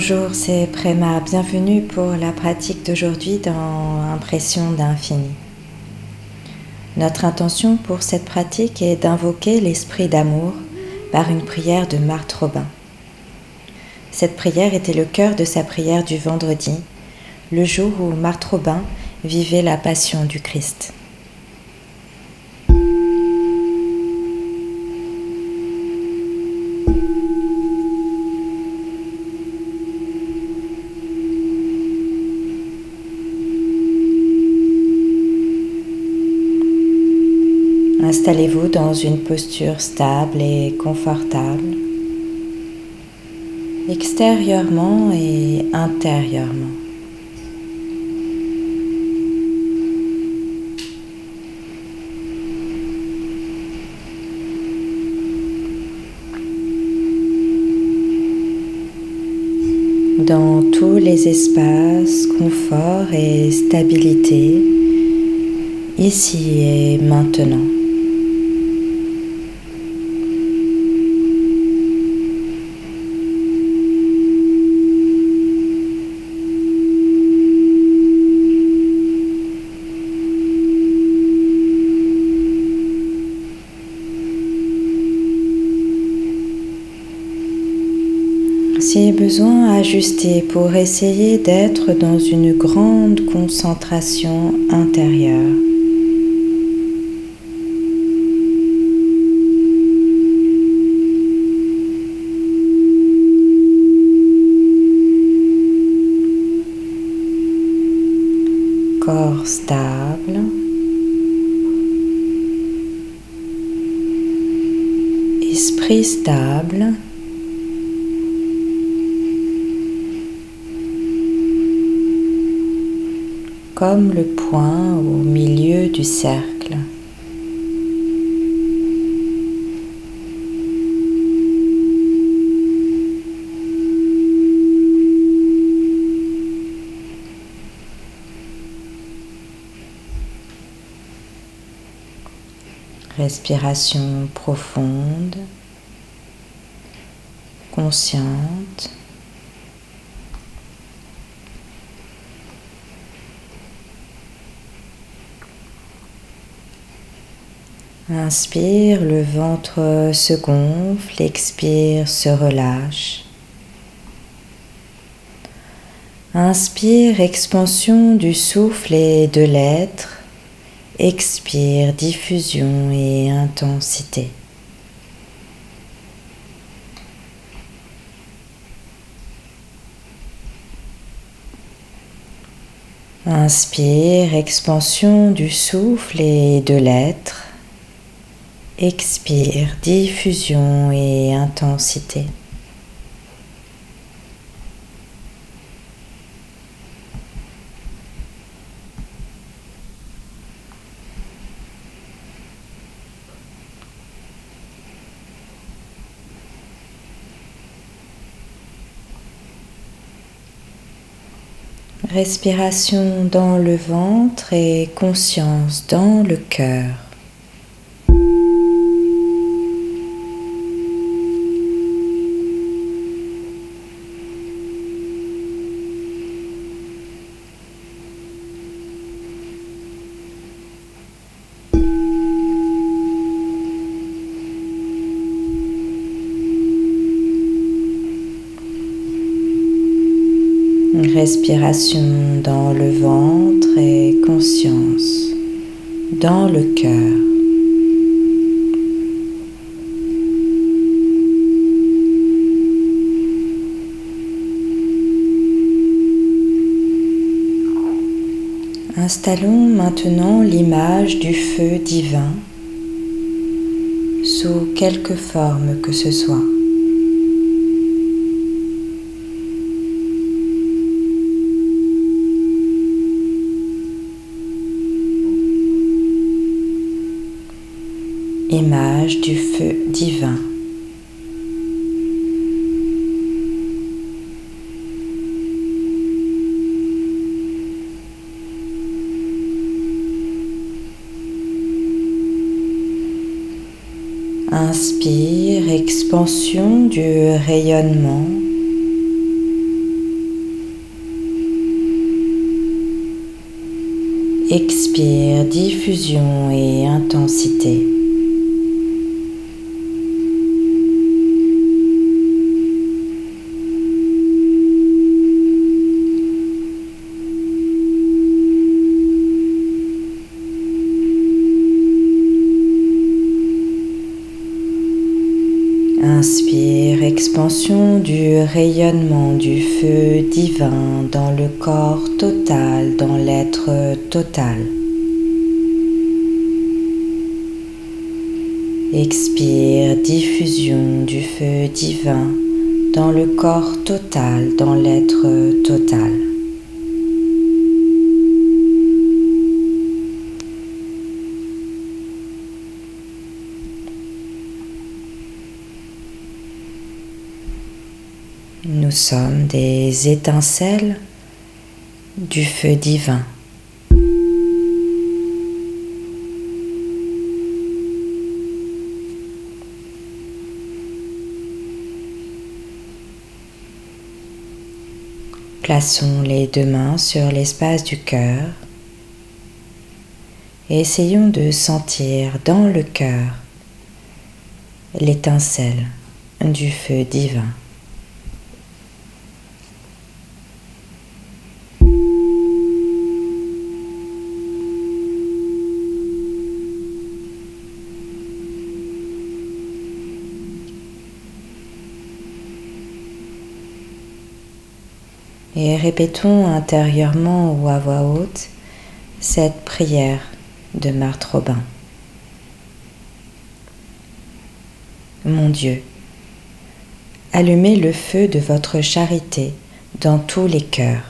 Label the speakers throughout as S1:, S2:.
S1: Bonjour, c'est Préma. Bienvenue pour la pratique d'aujourd'hui dans Impression d'infini. Notre intention pour cette pratique est d'invoquer l'esprit d'amour par une prière de Marthe Robin. Cette prière était le cœur de sa prière du vendredi, le jour où Marthe Robin vivait la passion du Christ. Installez-vous dans une posture stable et confortable, extérieurement et intérieurement. Dans tous les espaces, confort et stabilité, ici et maintenant. Besoin, ajuster pour essayer d'être dans une grande concentration intérieure. Corps stable. Esprit stable. Comme le point au milieu du cercle. Respiration profonde, consciente. Inspire, le ventre se gonfle, expire, se relâche. Inspire, expansion du souffle et de l'être. Expire, diffusion et intensité. Inspire, expansion du souffle et de l'être. Expire, diffusion et intensité. Respiration dans le ventre et conscience dans le cœur. Respiration dans le ventre et conscience dans le cœur. Installons maintenant l'image du feu divin sous quelque forme que ce soit. image du feu divin. Inspire, expansion du rayonnement. Expire, diffusion et intensité. Du rayonnement du feu divin dans le corps total, dans l'être total. Expire, diffusion du feu divin dans le corps total, dans l'être total. Sommes des étincelles du feu divin. Plaçons les deux mains sur l'espace du cœur et essayons de sentir dans le cœur l'étincelle du feu divin. Et répétons intérieurement ou à voix haute cette prière de Marthe Robin. Mon Dieu, allumez le feu de votre charité dans tous les cœurs.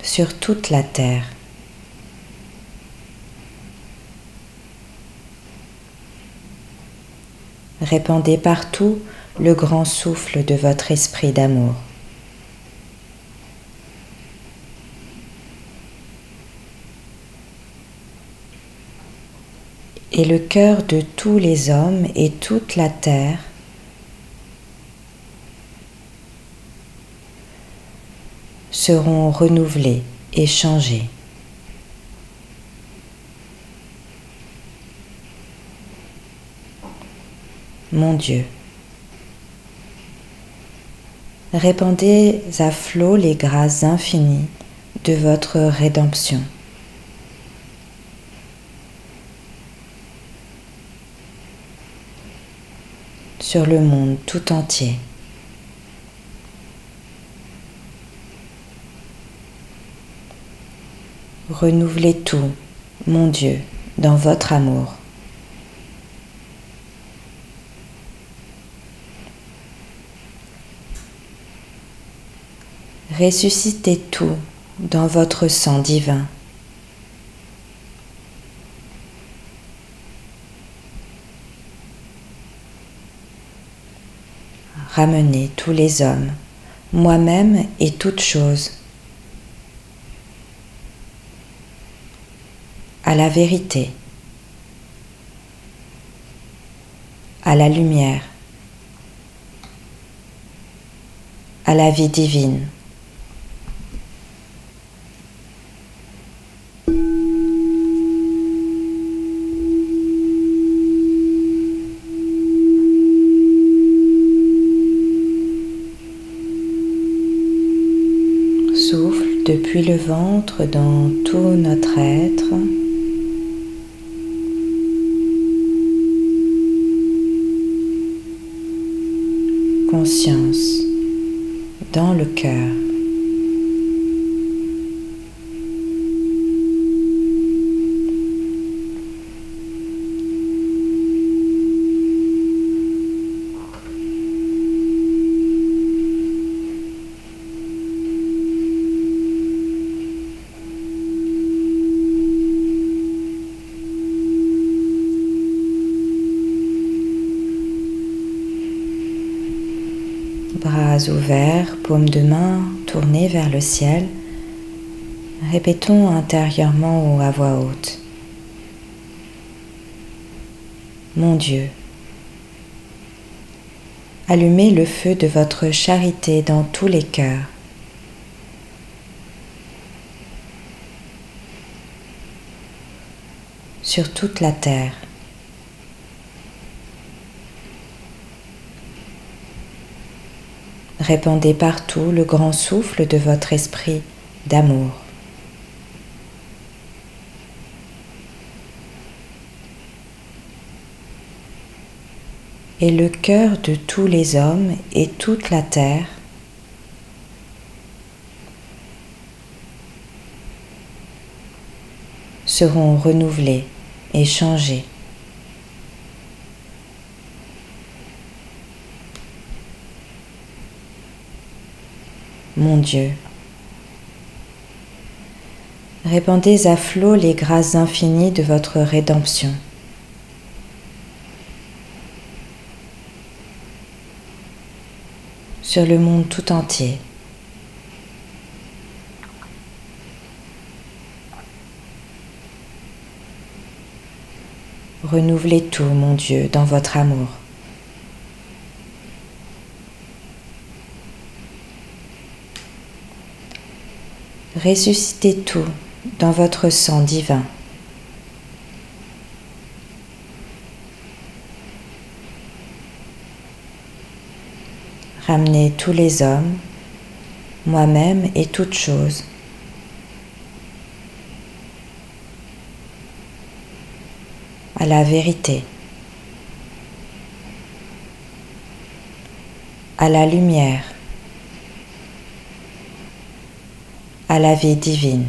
S1: sur toute la terre. Répandez partout le grand souffle de votre esprit d'amour. Et le cœur de tous les hommes et toute la terre seront renouvelés et changés. Mon Dieu. Répandez à flot les grâces infinies de votre rédemption. sur le monde tout entier. Renouvelez tout, mon Dieu, dans votre amour. Ressuscitez tout dans votre sang divin. Ramenez tous les hommes, moi-même et toutes choses, à la vérité, à la lumière, à la vie divine. Ventre dans tout notre être. Conscience dans le cœur. vers, paume de main tournée vers le ciel, répétons intérieurement ou à voix haute. Mon Dieu, allumez le feu de votre charité dans tous les cœurs. sur toute la terre. Répandez partout le grand souffle de votre esprit d'amour. Et le cœur de tous les hommes et toute la terre seront renouvelés et changés. Mon Dieu, répandez à flot les grâces infinies de votre rédemption. sur le monde tout entier. Renouvelez tout, mon Dieu, dans votre amour. Ressuscitez tout dans votre sang divin. Ramenez tous les hommes, moi-même et toutes choses. À la vérité, à la lumière, à la vie divine.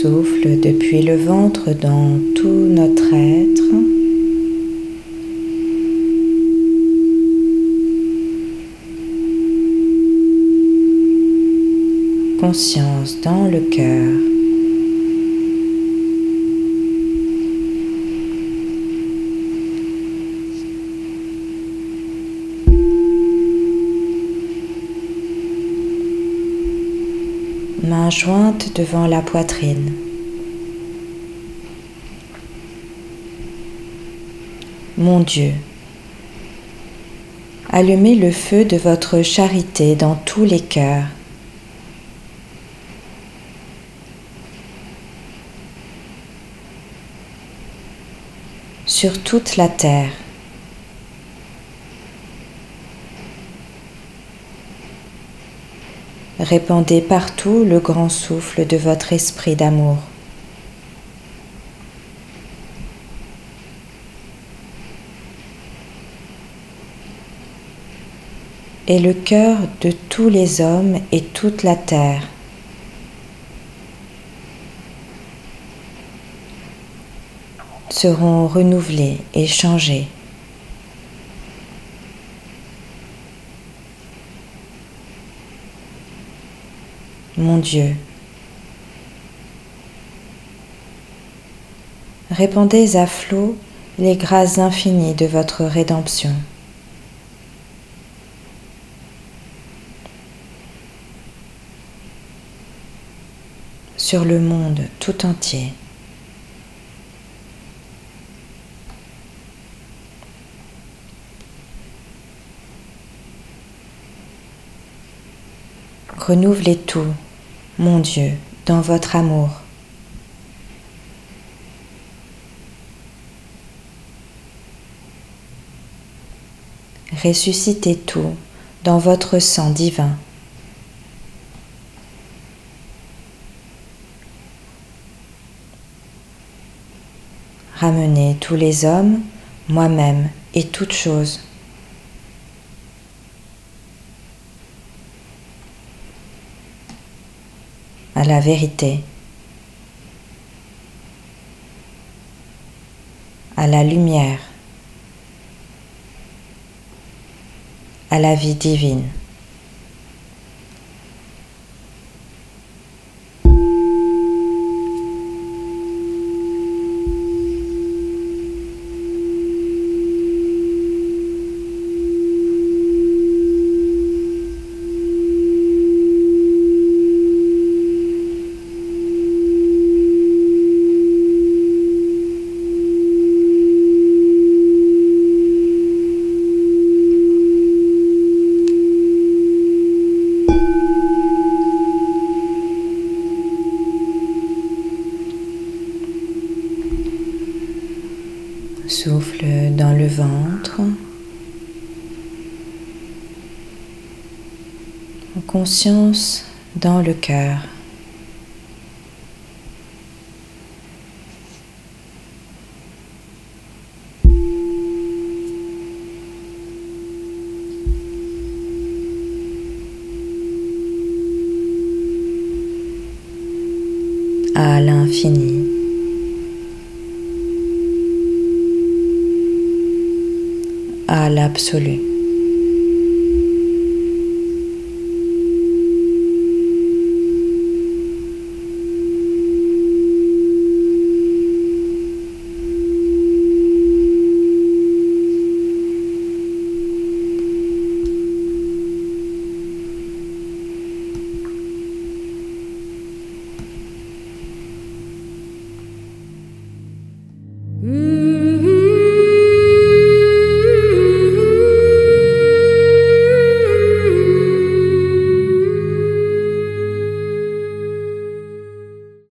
S1: Souffle depuis le ventre dans tout notre être. Conscience dans le cœur. main jointe devant la poitrine. Mon Dieu, allumez le feu de votre charité dans tous les cœurs. Sur toute la terre. Répandez partout le grand souffle de votre esprit d'amour. Et le cœur de tous les hommes et toute la terre. Seront renouvelés et changés. mon Dieu. Répandez à flot les grâces infinies de votre rédemption. sur le monde tout entier. Renouvelez tout mon Dieu, dans votre amour. Ressuscitez tout dans votre sang divin. Ramenez tous les hommes, moi-même et toutes choses à la vérité, à la lumière, à la vie divine. Dans le cœur. à l'infini. à l'absolu.